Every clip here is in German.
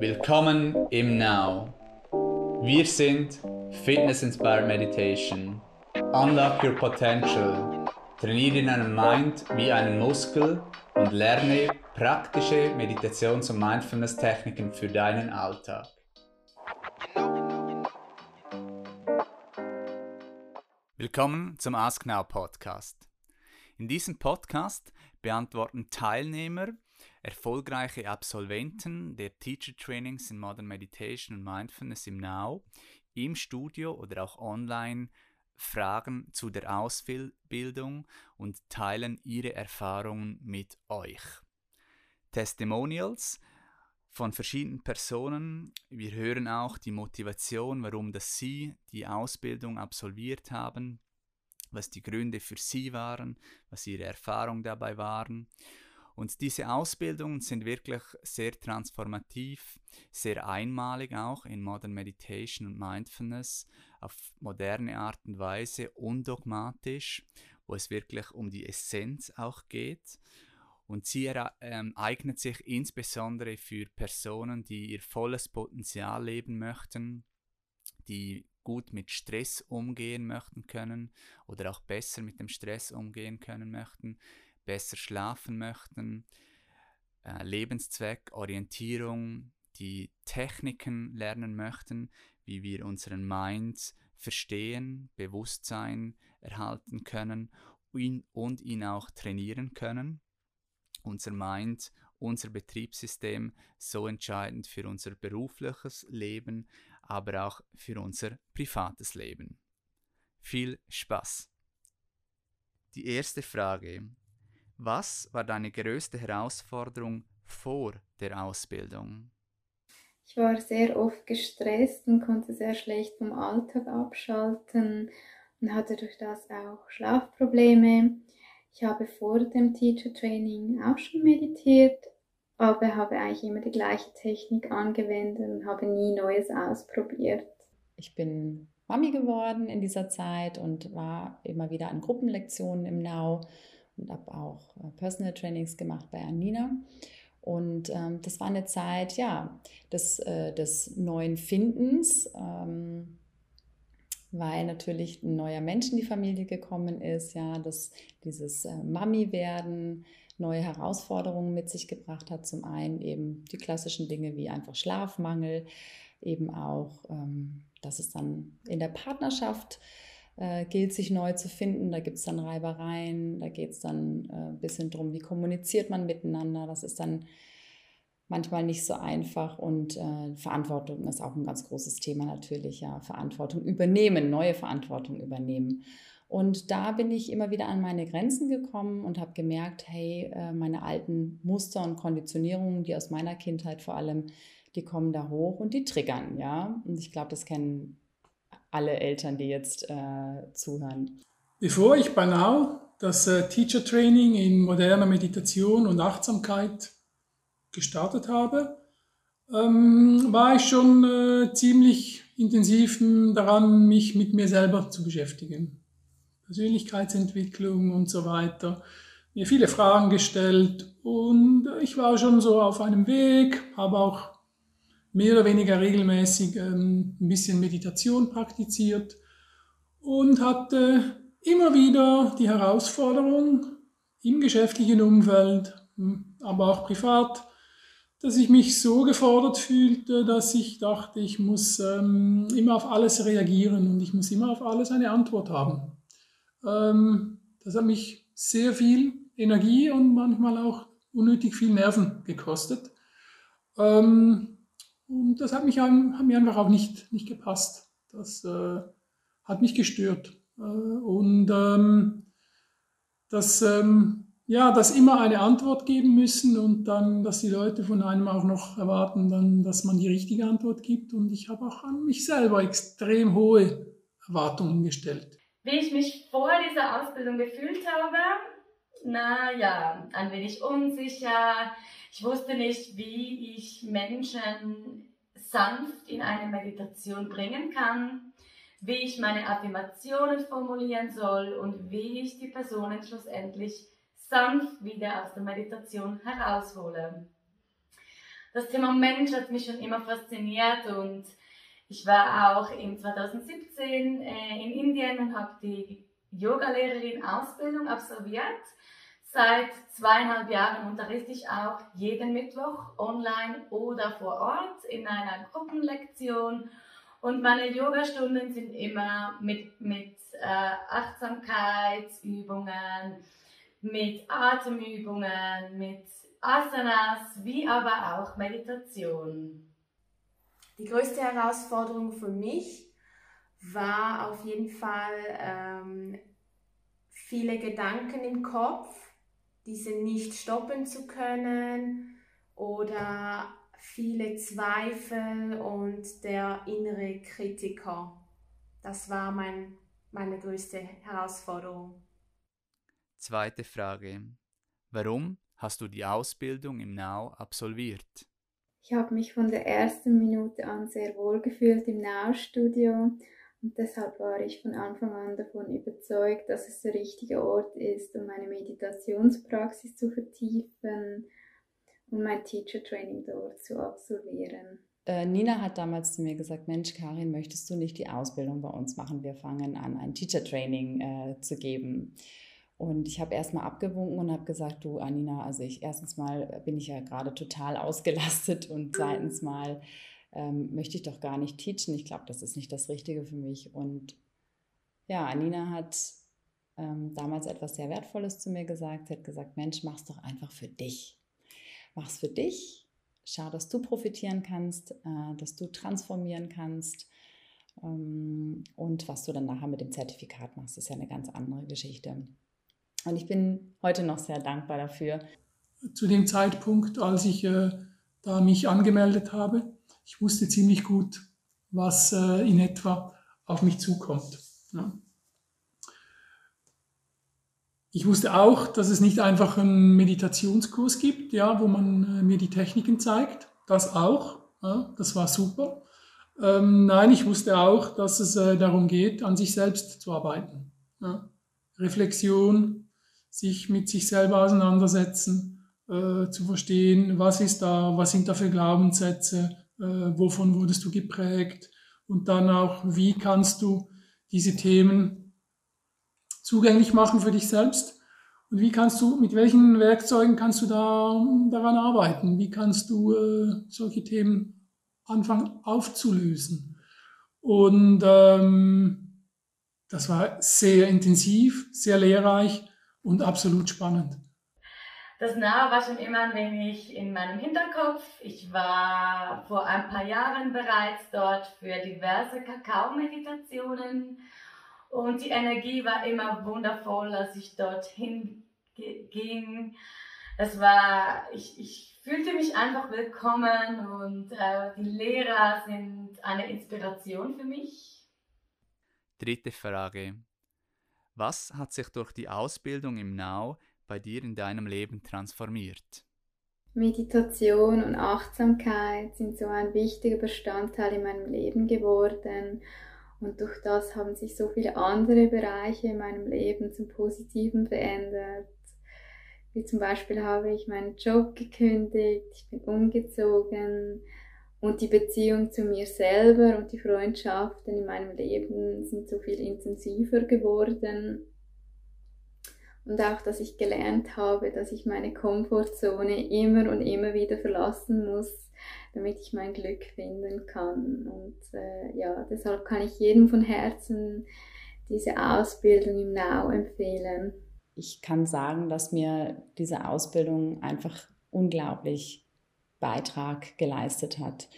Willkommen im Now. Wir sind Fitness Inspired Meditation. Unlock your potential. Trainiere deinen Mind wie einen Muskel und lerne praktische Meditations- und Mindfulness-Techniken für deinen Alltag. Willkommen zum Ask Now Podcast. In diesem Podcast beantworten Teilnehmer, erfolgreiche Absolventen der Teacher Trainings in Modern Meditation und Mindfulness im Now im Studio oder auch online Fragen zu der Ausbildung und teilen ihre Erfahrungen mit euch. Testimonials von verschiedenen Personen. Wir hören auch die Motivation, warum das sie die Ausbildung absolviert haben was die Gründe für sie waren, was ihre Erfahrungen dabei waren. Und diese Ausbildungen sind wirklich sehr transformativ, sehr einmalig auch in Modern Meditation und Mindfulness, auf moderne Art und Weise, undogmatisch, wo es wirklich um die Essenz auch geht. Und sie ähm, eignet sich insbesondere für Personen, die ihr volles Potenzial leben möchten, die gut mit Stress umgehen möchten können oder auch besser mit dem Stress umgehen können möchten, besser schlafen möchten, äh, Lebenszweck, Orientierung, die Techniken lernen möchten, wie wir unseren Mind verstehen, Bewusstsein erhalten können ihn, und ihn auch trainieren können. Unser Mind, unser Betriebssystem so entscheidend für unser berufliches Leben, aber auch für unser privates Leben. Viel Spaß! Die erste Frage. Was war deine größte Herausforderung vor der Ausbildung? Ich war sehr oft gestresst und konnte sehr schlecht vom Alltag abschalten und hatte durch das auch Schlafprobleme. Ich habe vor dem Teacher Training auch schon meditiert, aber habe eigentlich immer die gleiche Technik angewendet und habe nie Neues ausprobiert. Ich bin Mami geworden in dieser Zeit und war immer wieder an Gruppenlektionen im Now und habe auch äh, Personal Trainings gemacht bei Anina. Und ähm, das war eine Zeit, ja, des, äh, des neuen Findens, ähm, weil natürlich ein neuer Mensch in die Familie gekommen ist, ja, dass dieses äh, Mami-Werden, neue Herausforderungen mit sich gebracht hat. Zum einen eben die klassischen Dinge wie einfach Schlafmangel, eben auch, ähm, dass es dann in der Partnerschaft äh, gilt, sich neu zu finden. Da gibt es dann Reibereien, da geht es dann äh, ein bisschen darum, wie kommuniziert man miteinander. Das ist dann manchmal nicht so einfach und äh, Verantwortung ist auch ein ganz großes Thema natürlich, ja. Verantwortung übernehmen, neue Verantwortung übernehmen. Und da bin ich immer wieder an meine Grenzen gekommen und habe gemerkt, hey, äh, meine alten Muster und Konditionierungen, die aus meiner Kindheit vor allem, die kommen da hoch und die triggern, ja. Und ich glaube, das kennen alle Eltern, die jetzt äh, zuhören. Bevor ich Now das äh, Teacher Training in moderner Meditation und Achtsamkeit gestartet habe, ähm, war ich schon äh, ziemlich intensiv daran, mich mit mir selber zu beschäftigen. Persönlichkeitsentwicklung und so weiter. Mir viele Fragen gestellt und ich war schon so auf einem Weg, habe auch mehr oder weniger regelmäßig ähm, ein bisschen Meditation praktiziert und hatte immer wieder die Herausforderung im geschäftlichen Umfeld, hm, aber auch privat, dass ich mich so gefordert fühlte, dass ich dachte, ich muss ähm, immer auf alles reagieren und ich muss immer auf alles eine Antwort haben. Ähm, das hat mich sehr viel Energie und manchmal auch unnötig viel Nerven gekostet. Ähm, und das hat, mich, hat mir einfach auch nicht, nicht gepasst. Das äh, hat mich gestört. Äh, und ähm, dass, ähm, ja, dass immer eine Antwort geben müssen und dann, dass die Leute von einem auch noch erwarten, dann, dass man die richtige Antwort gibt. Und ich habe auch an mich selber extrem hohe Erwartungen gestellt. Wie ich mich vor dieser Ausbildung gefühlt habe, naja, ein wenig unsicher. Ich wusste nicht, wie ich Menschen sanft in eine Meditation bringen kann, wie ich meine Affirmationen formulieren soll und wie ich die Personen schlussendlich sanft wieder aus der Meditation heraushole. das Thema Mensch hat mich schon immer fasziniert und ich war auch in 2017 äh, in Indien und habe die Yoga-Lehrerin-Ausbildung absolviert. Seit zweieinhalb Jahren unterrichte ich auch jeden Mittwoch online oder vor Ort in einer Gruppenlektion. Und meine Yogastunden sind immer mit, mit äh, Achtsamkeitsübungen, mit Atemübungen, mit Asanas, wie aber auch Meditation. Die größte Herausforderung für mich war auf jeden Fall ähm, viele Gedanken im Kopf, diese nicht stoppen zu können oder viele Zweifel und der innere Kritiker. Das war mein, meine größte Herausforderung. Zweite Frage. Warum hast du die Ausbildung im Now absolviert? Ich habe mich von der ersten Minute an sehr wohl gefühlt im Now-Studio und deshalb war ich von Anfang an davon überzeugt, dass es der richtige Ort ist, um meine Meditationspraxis zu vertiefen und mein Teacher Training dort zu absolvieren. Äh, Nina hat damals zu mir gesagt, Mensch, Karin, möchtest du nicht die Ausbildung bei uns machen? Wir fangen an, ein Teacher Training äh, zu geben. Und ich habe erstmal abgewunken und habe gesagt, du Anina, also ich erstens mal bin ich ja gerade total ausgelastet und zweitens mal ähm, möchte ich doch gar nicht teachen. Ich glaube, das ist nicht das Richtige für mich. Und ja, Anina hat ähm, damals etwas sehr Wertvolles zu mir gesagt. Sie hat gesagt, Mensch, mach's doch einfach für dich. Mach's für dich. Schau, dass du profitieren kannst, äh, dass du transformieren kannst. Ähm, und was du dann nachher mit dem Zertifikat machst, ist ja eine ganz andere Geschichte. Und ich bin heute noch sehr dankbar dafür. Zu dem Zeitpunkt, als ich äh, da mich angemeldet habe, ich wusste ziemlich gut, was äh, in etwa auf mich zukommt. Ja. Ich wusste auch, dass es nicht einfach einen Meditationskurs gibt, ja, wo man äh, mir die Techniken zeigt. Das auch. Ja, das war super. Ähm, nein, ich wusste auch, dass es äh, darum geht, an sich selbst zu arbeiten. Ja. Reflexion, sich mit sich selber auseinandersetzen, äh, zu verstehen, was ist da, was sind da für Glaubenssätze, äh, wovon wurdest du geprägt? Und dann auch, wie kannst du diese Themen zugänglich machen für dich selbst? Und wie kannst du, mit welchen Werkzeugen kannst du da daran arbeiten, wie kannst du äh, solche Themen anfangen aufzulösen. Und ähm, das war sehr intensiv, sehr lehrreich und absolut spannend. Das Nahe war schon immer ein wenig in meinem Hinterkopf. Ich war vor ein paar Jahren bereits dort für diverse Kakao-Meditationen und die Energie war immer wundervoll, als ich dorthin ging. Es war, ich, ich fühlte mich einfach willkommen und äh, die Lehrer sind eine Inspiration für mich. Dritte Frage. Was hat sich durch die Ausbildung im Now bei dir in deinem Leben transformiert? Meditation und Achtsamkeit sind so ein wichtiger Bestandteil in meinem Leben geworden und durch das haben sich so viele andere Bereiche in meinem Leben zum Positiven verändert. Wie zum Beispiel habe ich meinen Job gekündigt, ich bin umgezogen, und die Beziehung zu mir selber und die Freundschaften in meinem Leben sind so viel intensiver geworden. Und auch, dass ich gelernt habe, dass ich meine Komfortzone immer und immer wieder verlassen muss, damit ich mein Glück finden kann. Und äh, ja, deshalb kann ich jedem von Herzen diese Ausbildung im Now empfehlen. Ich kann sagen, dass mir diese Ausbildung einfach unglaublich Beitrag geleistet hat.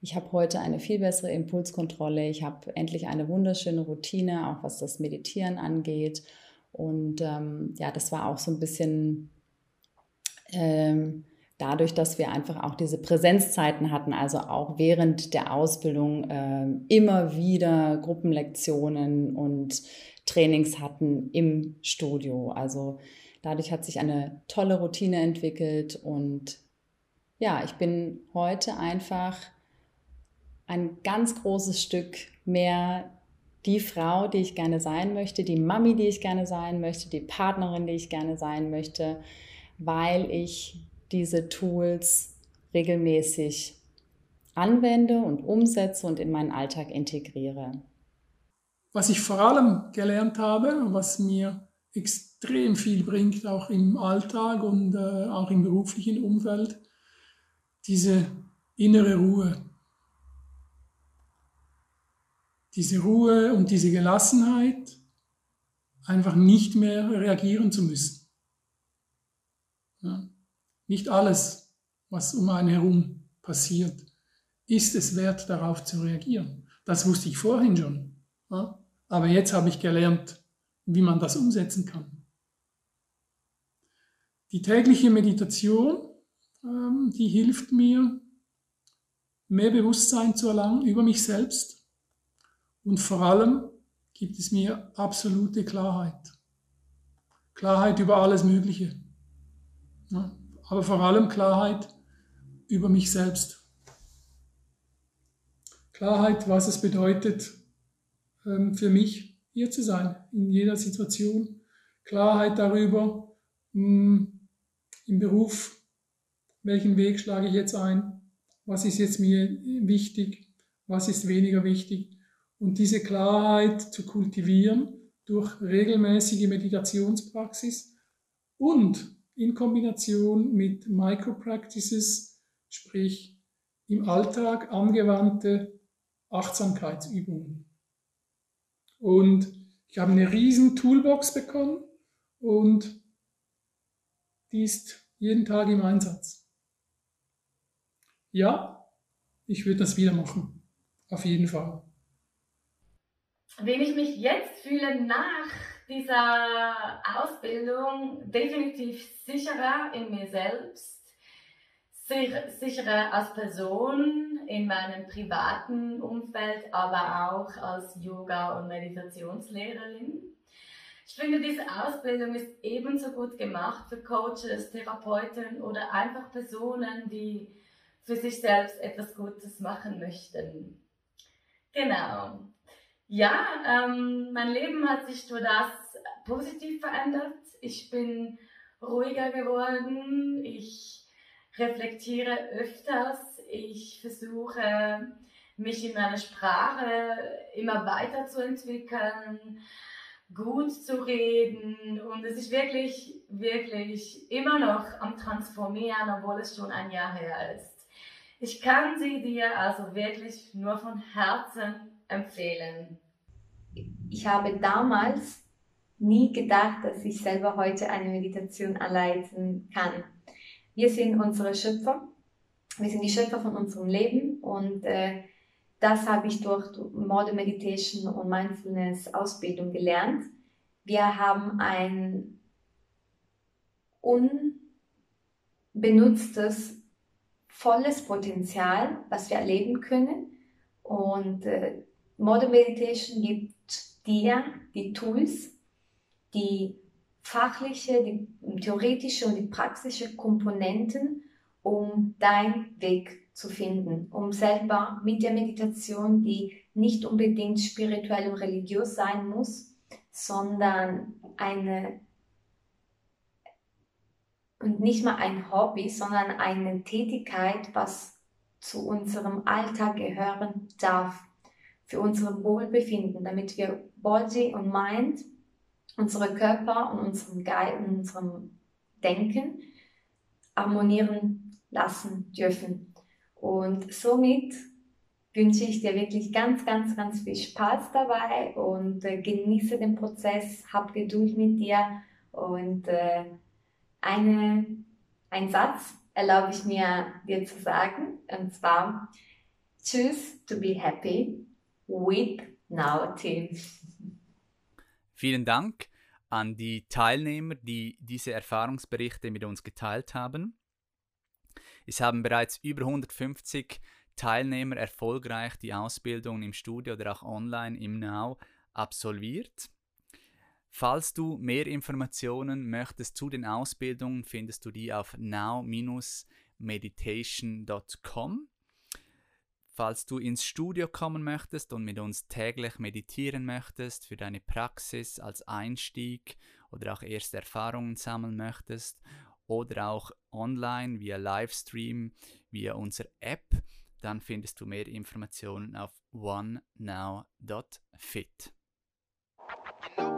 Ich habe heute eine viel bessere Impulskontrolle. Ich habe endlich eine wunderschöne Routine, auch was das Meditieren angeht. Und ähm, ja, das war auch so ein bisschen ähm, dadurch, dass wir einfach auch diese Präsenzzeiten hatten, also auch während der Ausbildung äh, immer wieder Gruppenlektionen und Trainings hatten im Studio. Also dadurch hat sich eine tolle Routine entwickelt und ja, ich bin heute einfach ein ganz großes Stück mehr die Frau, die ich gerne sein möchte, die Mami, die ich gerne sein möchte, die Partnerin, die ich gerne sein möchte, weil ich diese Tools regelmäßig anwende und umsetze und in meinen Alltag integriere. Was ich vor allem gelernt habe, was mir extrem viel bringt, auch im Alltag und äh, auch im beruflichen Umfeld, diese innere Ruhe. Diese Ruhe und diese Gelassenheit, einfach nicht mehr reagieren zu müssen. Ja. Nicht alles, was um einen herum passiert, ist es wert, darauf zu reagieren. Das wusste ich vorhin schon. Ja. Aber jetzt habe ich gelernt, wie man das umsetzen kann. Die tägliche Meditation, ähm, die hilft mir, mehr Bewusstsein zu erlangen über mich selbst und vor allem gibt es mir absolute Klarheit. Klarheit über alles Mögliche. Ja, aber vor allem Klarheit über mich selbst. Klarheit, was es bedeutet, ähm, für mich hier zu sein, in jeder Situation. Klarheit darüber, hm, im Beruf, welchen Weg schlage ich jetzt ein, was ist jetzt mir wichtig, was ist weniger wichtig. Und diese Klarheit zu kultivieren durch regelmäßige Meditationspraxis und in Kombination mit Micropractices, sprich im Alltag angewandte Achtsamkeitsübungen. Und ich habe eine riesen Toolbox bekommen und die ist jeden Tag im Einsatz. Ja, ich würde das wieder machen. Auf jeden Fall. Wenn ich mich jetzt fühle nach dieser Ausbildung definitiv sicherer in mir selbst, sicherer als Person in meinem privaten Umfeld, aber auch als Yoga- und Meditationslehrerin. Ich finde, diese Ausbildung ist ebenso gut gemacht für Coaches, Therapeuten oder einfach Personen, die für sich selbst etwas Gutes machen möchten. Genau. Ja, ähm, mein Leben hat sich durch das positiv verändert. Ich bin ruhiger geworden. Ich reflektiere öfters. Ich versuche, mich in meiner Sprache immer weiterzuentwickeln, gut zu reden. Und es ist wirklich, wirklich immer noch am Transformieren, obwohl es schon ein Jahr her ist. Ich kann sie dir also wirklich nur von Herzen empfehlen. Ich habe damals nie gedacht, dass ich selber heute eine Meditation anleiten kann. Wir sind unsere Schöpfer. Wir sind die Schöpfer von unserem Leben und äh, das habe ich durch Modern Meditation und Mindfulness Ausbildung gelernt. Wir haben ein unbenutztes, volles Potenzial, was wir erleben können. Und äh, Modern Meditation gibt dir die Tools, die fachliche, die theoretische und die praktische Komponenten, um deinen Weg zu finden, um selber mit der Meditation, die nicht unbedingt spirituell und religiös sein muss, sondern eine und nicht mal ein Hobby, sondern eine Tätigkeit, was zu unserem Alltag gehören darf, für unser Wohlbefinden, damit wir Body und Mind unsere Körper und unseren Geist und unserem Denken harmonieren lassen dürfen. Und somit wünsche ich dir wirklich ganz, ganz, ganz viel Spaß dabei und äh, genieße den Prozess, hab Geduld mit dir und äh, eine, ein Satz erlaube ich mir dir zu sagen und zwar Choose to be happy with now team. Vielen Dank an die Teilnehmer, die diese Erfahrungsberichte mit uns geteilt haben. Es haben bereits über 150 Teilnehmer erfolgreich die Ausbildung im Studio oder auch online im Now absolviert. Falls du mehr Informationen möchtest zu den Ausbildungen, findest du die auf now-meditation.com. Falls du ins Studio kommen möchtest und mit uns täglich meditieren möchtest für deine Praxis als Einstieg oder auch erste Erfahrungen sammeln möchtest oder auch online via Livestream, via unsere App, dann findest du mehr Informationen auf onenow.fit. You know